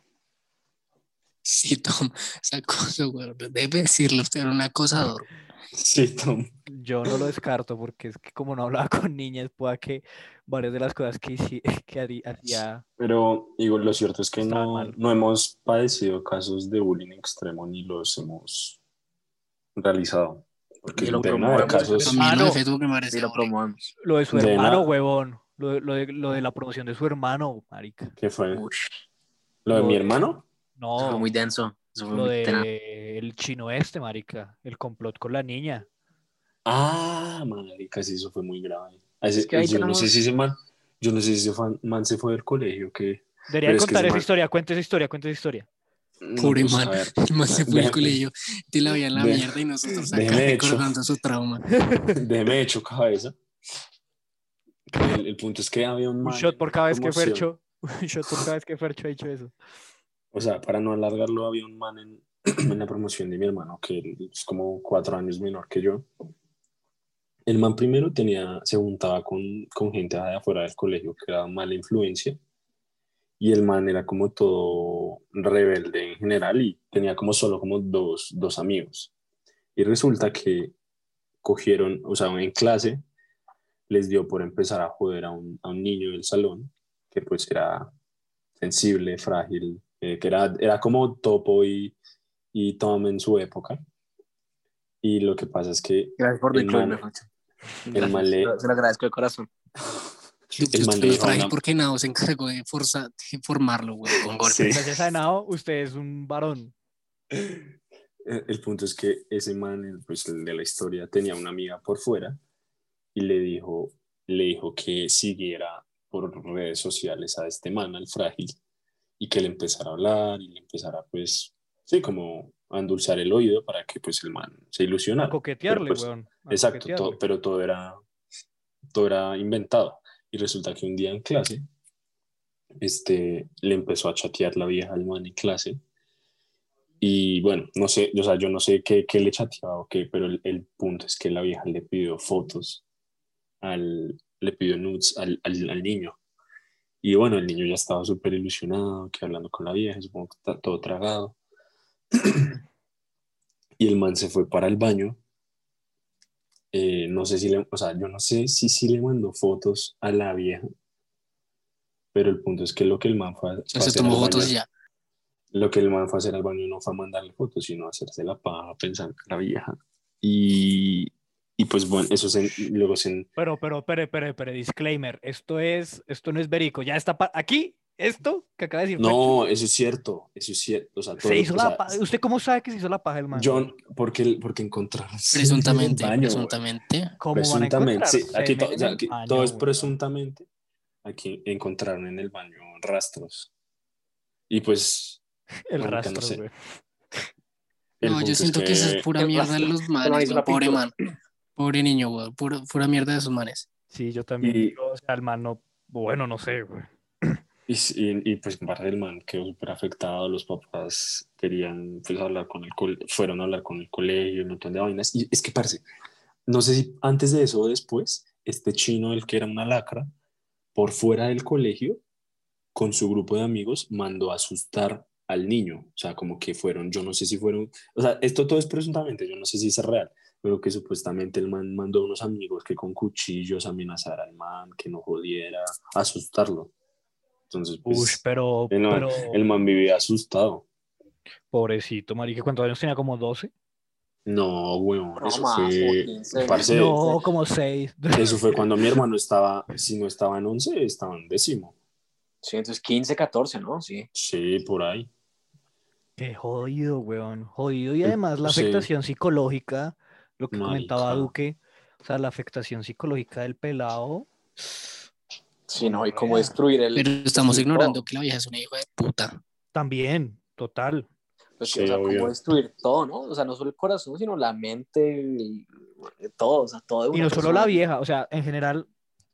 Sí, Tom, esa cosa, güey. Debe decirlo, usted era un acosador. Sí, Tom. Yo no lo descarto porque es que como no hablaba con niñas, pueda que varias de las cosas que, *laughs* que hacía Pero digo, lo cierto es que no, no hemos padecido casos de bullying extremo ni los hemos realizado. Porque lo promovemos, casos. Lo Hermano. de Facebook me parece Sí, lo horrible. promovemos. Lo de su De hermano, huevón. Lo de, lo, de, lo de la promoción de su hermano, marica. ¿Qué fue? ¿Lo de Lo mi de- hermano? No, eso fue muy denso. Eso fue lo muy de el chino este, marica. El complot con la niña. Ah, marica, sí, eso fue muy grave. Ese- Es que ahí yo no sé tenemos- si ese man, yo no sé si ese fan- man se fue del colegio, que... Debería Pero es que contar esa man- historia, cuente esa historia, cuente esa historia. No, Pobre pues, a man. ver, El *laughs* man se fue Déjeme- colegio, te la veía en la de- mierda y nosotros acá déjeme hecho. recordando su trauma. *laughs* déjeme hecho cabeza. El, el punto es que había un Un man shot por cada vez que. Fercho. *laughs* Un shot por cada vez que Fercho ha dicho eso. O sea, para no alargarlo, había un man en, *clears throat* en la promoción de mi hermano, que es como cuatro años menor que yo. El man primero tenía, se juntaba con, con gente de afuera del colegio que era mala influencia. Y el man era como todo rebelde en general y tenía como solo como dos, dos amigos. Y resulta que cogieron, o sea, en clase, les dio por empezar a joder a un, a un niño del salón, que pues era sensible, frágil, eh, que era, era como Topo y, y Tom en su época. Y lo que pasa es que Gracias por el man-. El man le- Se lo- agradezco de corazón. el frágil una- porque Nao se encargó de, forzar, de formarlo, güey, con golpes. Sí. Gracias a Henao, usted es un varón. Eh, El punto es que ese man, el, pues el de la historia, tenía una amiga por fuera y le dijo, le dijo que siguiera por redes sociales a este man, al frágil, y que le empezara a hablar y le empezara, pues, sí, como a endulzar el oído para que, pues, el man se A ilusionara. coquetearle, Pero, pues, weón. a Exacto, coquetearle. todo- pero todo era, todo era inventado. Y resulta que un día en clase, este, le empezó a chatear la vieja al man en clase. Y bueno, no sé, o sea, yo no sé qué, qué le chateaba o qué, pero el, el punto es que la vieja le pidió fotos, al, le pidió nudes al, al, al niño. Y bueno, el niño ya estaba súper ilusionado, que hablando con la vieja, supongo que está todo tragado. *clears throat* y el man se fue para el baño eh, no sé si le, o sea, yo no sé si sí le mandó fotos a la vieja, pero el punto es que lo que el man fue, a- fue se hacer tomó al fotos baño- ya. lo que el man fue a hacer al baño no fue a mandarle fotos, sino a hacerse la paja pensando en la vieja. Y, y pues bueno, eso se, luego se, Pero, pero, espere, espere, espere, disclaimer. Esto es, esto no es verico. Ya está aquí, esto que acaba de decir. no, eso es cierto, eso es cierto, o sea, todo- se hizo la sea, paja. ¿Usted cómo sabe que se hizo la paja el man? John, porque, porque encontraron *laughs* Presuntamente, en el baño, güey. presuntamente. ¿Cómo van a Presuntamente, encontrar? sí, aquí, to- baño, todo es presuntamente. Aquí encontraron en el baño rastros. Y pues El rastro, no sé. güey. el No, punto yo es siento que, eso es pura mierda de los manes, pobre man. Pobre niño, güey. Pura, pura mierda de esos manes. Sí, yo también. Y- yo, o sea, el man no. Bueno, no sé, güey. Y, y, y, pues parte del man quedó súper afectado, los papás querían pues hablar con el fueron a hablar con el colegio, un montón de vainas. Y es que, parce, no sé si antes de eso o después, este chino, el que era una lacra, por fuera del colegio, con su grupo de amigos, mandó a asustar al niño. O sea, como que fueron, yo no sé si fueron, o sea, esto todo es presuntamente, yo no sé si es real, pero que supuestamente el man mandó a unos amigos que con cuchillos amenazara al man, que no jodiera, asustarlo. Entonces, pues, Uy, pero, el man, pero el man vivía asustado. pobrecito, marica, ¿cuántos años tenía? Como 12. No, weón, No eso más, fue, como 15. parce, No, como 6. *laughs* eso fue cuando mi hermano estaba, si no estaba en 11, estaba en décimo. Sí, entonces 15, 14, ¿no? Sí. Sí, por ahí. Qué jodido, weón. Jodido. Y además la sí. afectación psicológica, lo que comentaba. Duque, o sea, la afectación psicológica del pelado. Sí, no, y cómo destruir el. Pero estamos destruir ignorando todo. que la vieja es una hija de puta. También, Total. Pues, Sí, o sea, obvio. como destruir todo, ¿no? O sea, no solo el corazón, sino la mente, el- todo, o sea, todo de Y no solo la vieja, o sea, en general,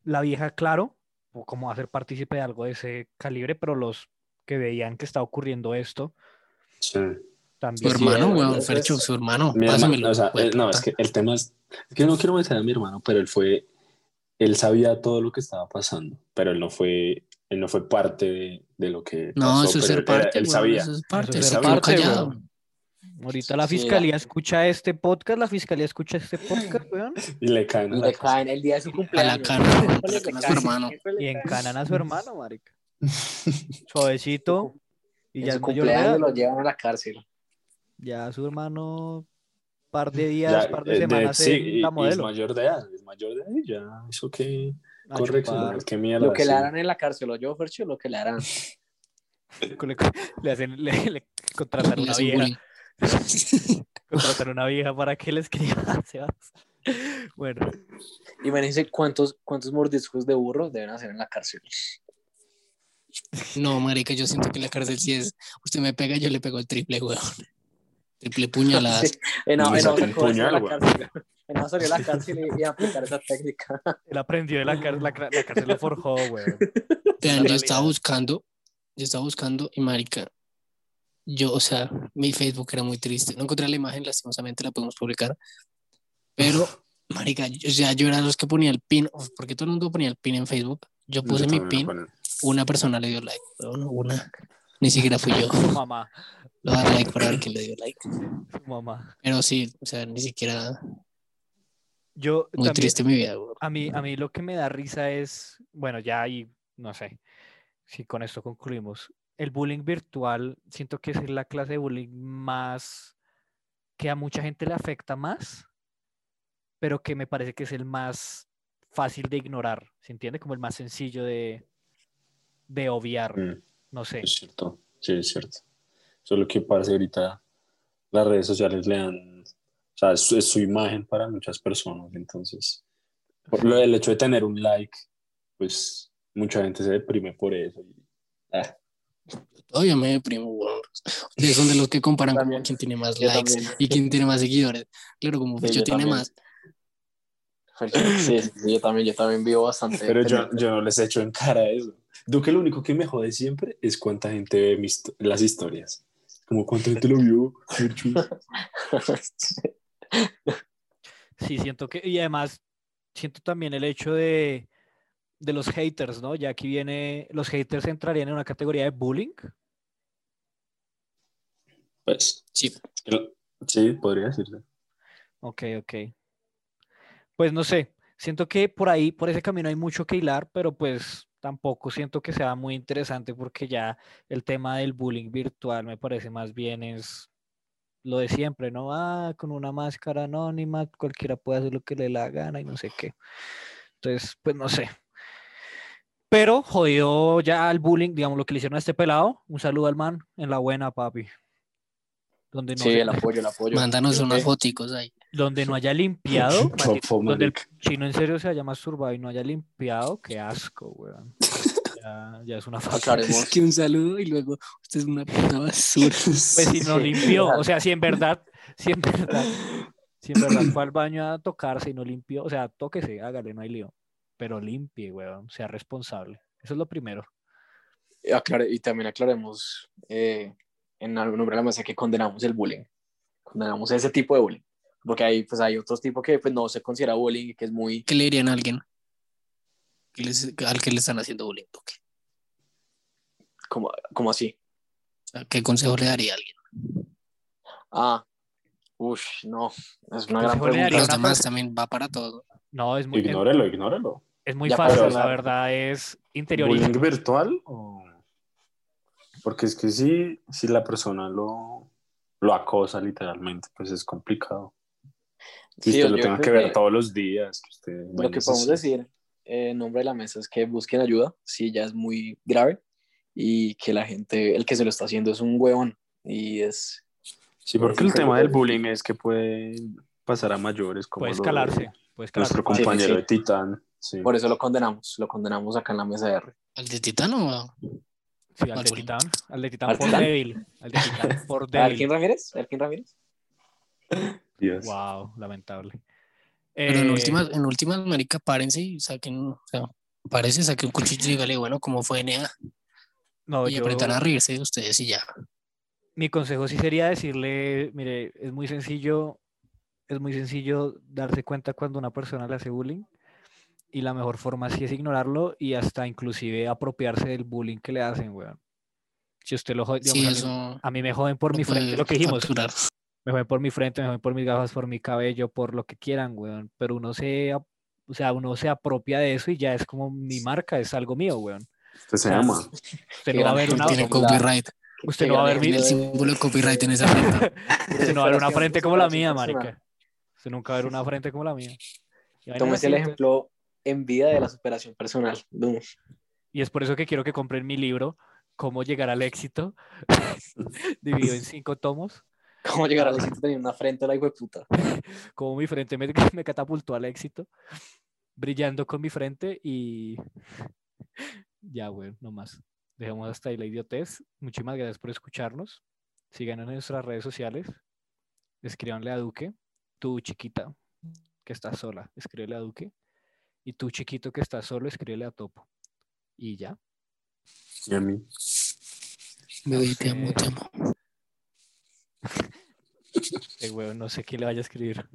la vieja, claro, o como hacer partícipe de algo de ese calibre, pero los que veían que estaba ocurriendo esto Sí. Su también. Sí, hermano, eh, weón, Fercho, su hermano. Mi hermano, Pásamelo, o sea, güey, eh, no, es que el tema es, es que no quiero meter a mi hermano, pero él fue, él sabía todo lo que estaba pasando, pero él no fue, él no fue parte de, de lo que No, pasó, eso es ser parte, él sabía. Eso es parte, es se ser quedó parte, callado. Ahorita la Sí, fiscalía escucha este podcast, la fiscalía escucha este podcast, weón, Y le caen Y le caen el día de su cumpleaños. a la Le cara a su hermano. y encanan a su hermano, marica. *laughs* Suavecito, y En ya su es de cumpleaños lo llevan a la cárcel. Ya su hermano, par de días, Ya, par eh, de semanas sí, en y- la y modelo. es mayor de edad, es mayor de ya, eso que a correccionar, chupar. qué mierda. Lo que le harán en la cárcel, lo yo, Fercho, lo que le harán. *laughs* Le, hacen, le, le contratan una vieja, *laughs* contratan una vieja para que le escriba. *laughs* Bueno, Imagínense cuántos, cuántos mordiscos de burro deben hacer en la cárcel. No, marica, yo siento que la cárcel sí es. Usted me pega, yo le pego el triple, weón. Triple puñaladas. Sí. En, en, otra cosa, puñal, la güey. cárcel. En otra salir a la cárcel y, y aplicar esa técnica. *laughs* él aprendió de la cárcel, la, la cárcel lo forjó, weón. Vean, La yo estaba buscando, yo estaba buscando y marica, yo, o sea, mi Facebook era muy triste. No encontré la imagen, lastimosamente la podemos publicar. Pero, marica, yo, o sea, yo era de los que ponía el pin, porque todo el mundo ponía el pin en Facebook. Yo Yo puse mi también pin, una persona le dio like, weón, una. Ni siquiera fui yo. *laughs* Mamá, Lo dar like para ver quién le dio like. mamá. Pero sí, o sea, ni siquiera. Yo Muy también- triste mi vida. A mí, a mí lo que me da risa es, bueno, ya ahí, no sé, si con esto concluimos. El bullying virtual, siento que es la clase de bullying más, que a mucha gente le afecta más, pero que me parece que es el más fácil de ignorar, ¿se entiende? Como el más sencillo de, de obviar, Mm, no sé. es cierto, sí, es cierto. Solo que parece ahorita las redes sociales le dan, sea, es, es su imagen para muchas personas, entonces, por lo del hecho de tener un like, pues mucha gente se deprime por eso. y- ah, Todavía me deprimo, weón. Ustedes son de los que comparan También. quién tiene más likes también. y quién tiene más seguidores. Claro, como Sí, yo yo tiene también. más. Sí, sí, yo también, yo también vivo bastante. Pero yo, yo no les echo en cara eso. Duque lo único que me jode siempre es cuánta gente ve mis, las historias. Como cuánta gente lo vio. *laughs* *laughs* Sí, siento que, y además, siento también el hecho de, de los haters, ¿no? Ya aquí viene, los haters entrarían en una categoría de bullying. Pues, Sí, sí, podría decirse. Ok, ok. Pues no sé, siento que por ahí, por ese camino hay mucho que hilar, pero pues tampoco siento que sea muy interesante porque ya el tema del bullying virtual me parece más bien es lo de siempre, ¿no? Ah, con una máscara anónima, cualquiera puede hacer lo que le dé la gana y no sé qué. Entonces, pues no sé. Pero jodió ya al bullying, digamos, lo que le hicieron a este pelado. Un saludo al man, en la buena, papi. Donde no, Sí, el apoyo, el apoyo. mándanos Creo unas foticos ahí. donde no haya *laughs* limpiado, maldito, donde el chino en serio se haya masturbado y no haya limpiado, qué asco, weón. *laughs* Ya, ya es una falta. Aclaremos. *laughs* Es que un saludo y luego usted es una puta basura. Pues si no Sí, *laughs* limpió, o sea, si en *laughs* verdad, si en verdad, si en verdad fue al baño a tocarse y no limpió, o sea, tóquese, hágale, no hay lío, pero limpie, weón, sea responsable. Eso es lo primero. Y aclare- y también aclaremos eh, en algún nombre de la mesa que condenamos el bullying. Condenamos ese tipo de bullying. Porque hay, pues, hay otros tipos que pues, no se considera bullying y que es muy. ¿Qué le dirían a alguien? Que les- al que le están haciendo bullying? Duque? como, como así. ¿Qué consejo le daría a alguien? Ah, uff, no. Es una gran pregunta. daría Los demás también va para todo. No, es muy, es, Ignórelo, ignórelo. es muy Ya fácil, la verdad es interiorizar. ¿Bullying virtual? o- Porque es que si, si la persona lo, lo acosa literalmente, pues es complicado. Si Sí, usted lo tenga creo que ver que todos los días. Que usted Lo que podemos decir en nombre de la mesa es que busquen ayuda si ya es muy grave y que la gente, el que se lo está haciendo es un huevón y es Sí, porque el tema del bullying es que puede pasar a mayores como Puede lo escalarse, puede escalarse. Nuestro Sí, sí, compañero sí. de Titán. Sí. por eso lo condenamos, lo condenamos acá en la mesa de R. ¿Al de Titano? Sí, al Al de bullying. Titán. Al de Titán ¿Al por Titán? débil. Al de Titán por *laughs* ¿Alquín débil. Ramírez? ¿Alquín Ramírez? Dios. Wow, lamentable. Pero en Eh, últimas, en últimas, marica, párense y saquen, o sea, parece, saquen un cuchillo y dígale, bueno, ¿cómo fue NA? no, y yo, apretan a reírse de ustedes y ya. mi consejo sí sería decirle, mire, es muy sencillo, es muy sencillo darse cuenta cuando una persona le hace bullying y la mejor forma sí es ignorarlo y hasta inclusive apropiarse del bullying que le hacen, weón. Si usted lo jode, Sí, a, mí, a mí me joden por mi frente, lo que dijimos, capturar. Me joden por mi frente, me joden por mis gafas, por mi cabello, por lo que quieran, weón, pero uno se, o sea, uno se apropia de eso y ya es como mi marca, es algo mío, weón. Usted se llama. *laughs* Usted no va a ver una, Tiene copyright. usted no va a ver mi, Tiene el símbolo de copyright en esa frente. *laughs* usted no va a ver una frente como la mía, marica. Usted nunca va a ver una frente como la mía. Tómese el ejemplo en vida de la superación personal. Y es por eso que quiero que compren mi libro, Cómo llegar al éxito, *laughs* dividido en cinco tomos. ¿Cómo llegar al éxito teniendo una frente a la hijo de puta? *laughs* Cómo mi frente me, *laughs* me catapultó al éxito, brillando con mi frente y *laughs* ya, güey, no más. Dejemos hasta ahí la idiotez. Muchísimas gracias por escucharnos. Síganos en nuestras redes sociales. Escríbanle a Duque, tú chiquita que estás sola, escríbele a Duque. Y tú chiquito que estás solo, escríbele a Topo. Y ya. Y a mí. Bebé, te amo, te amo. *laughs* No sé quién le vaya a escribir.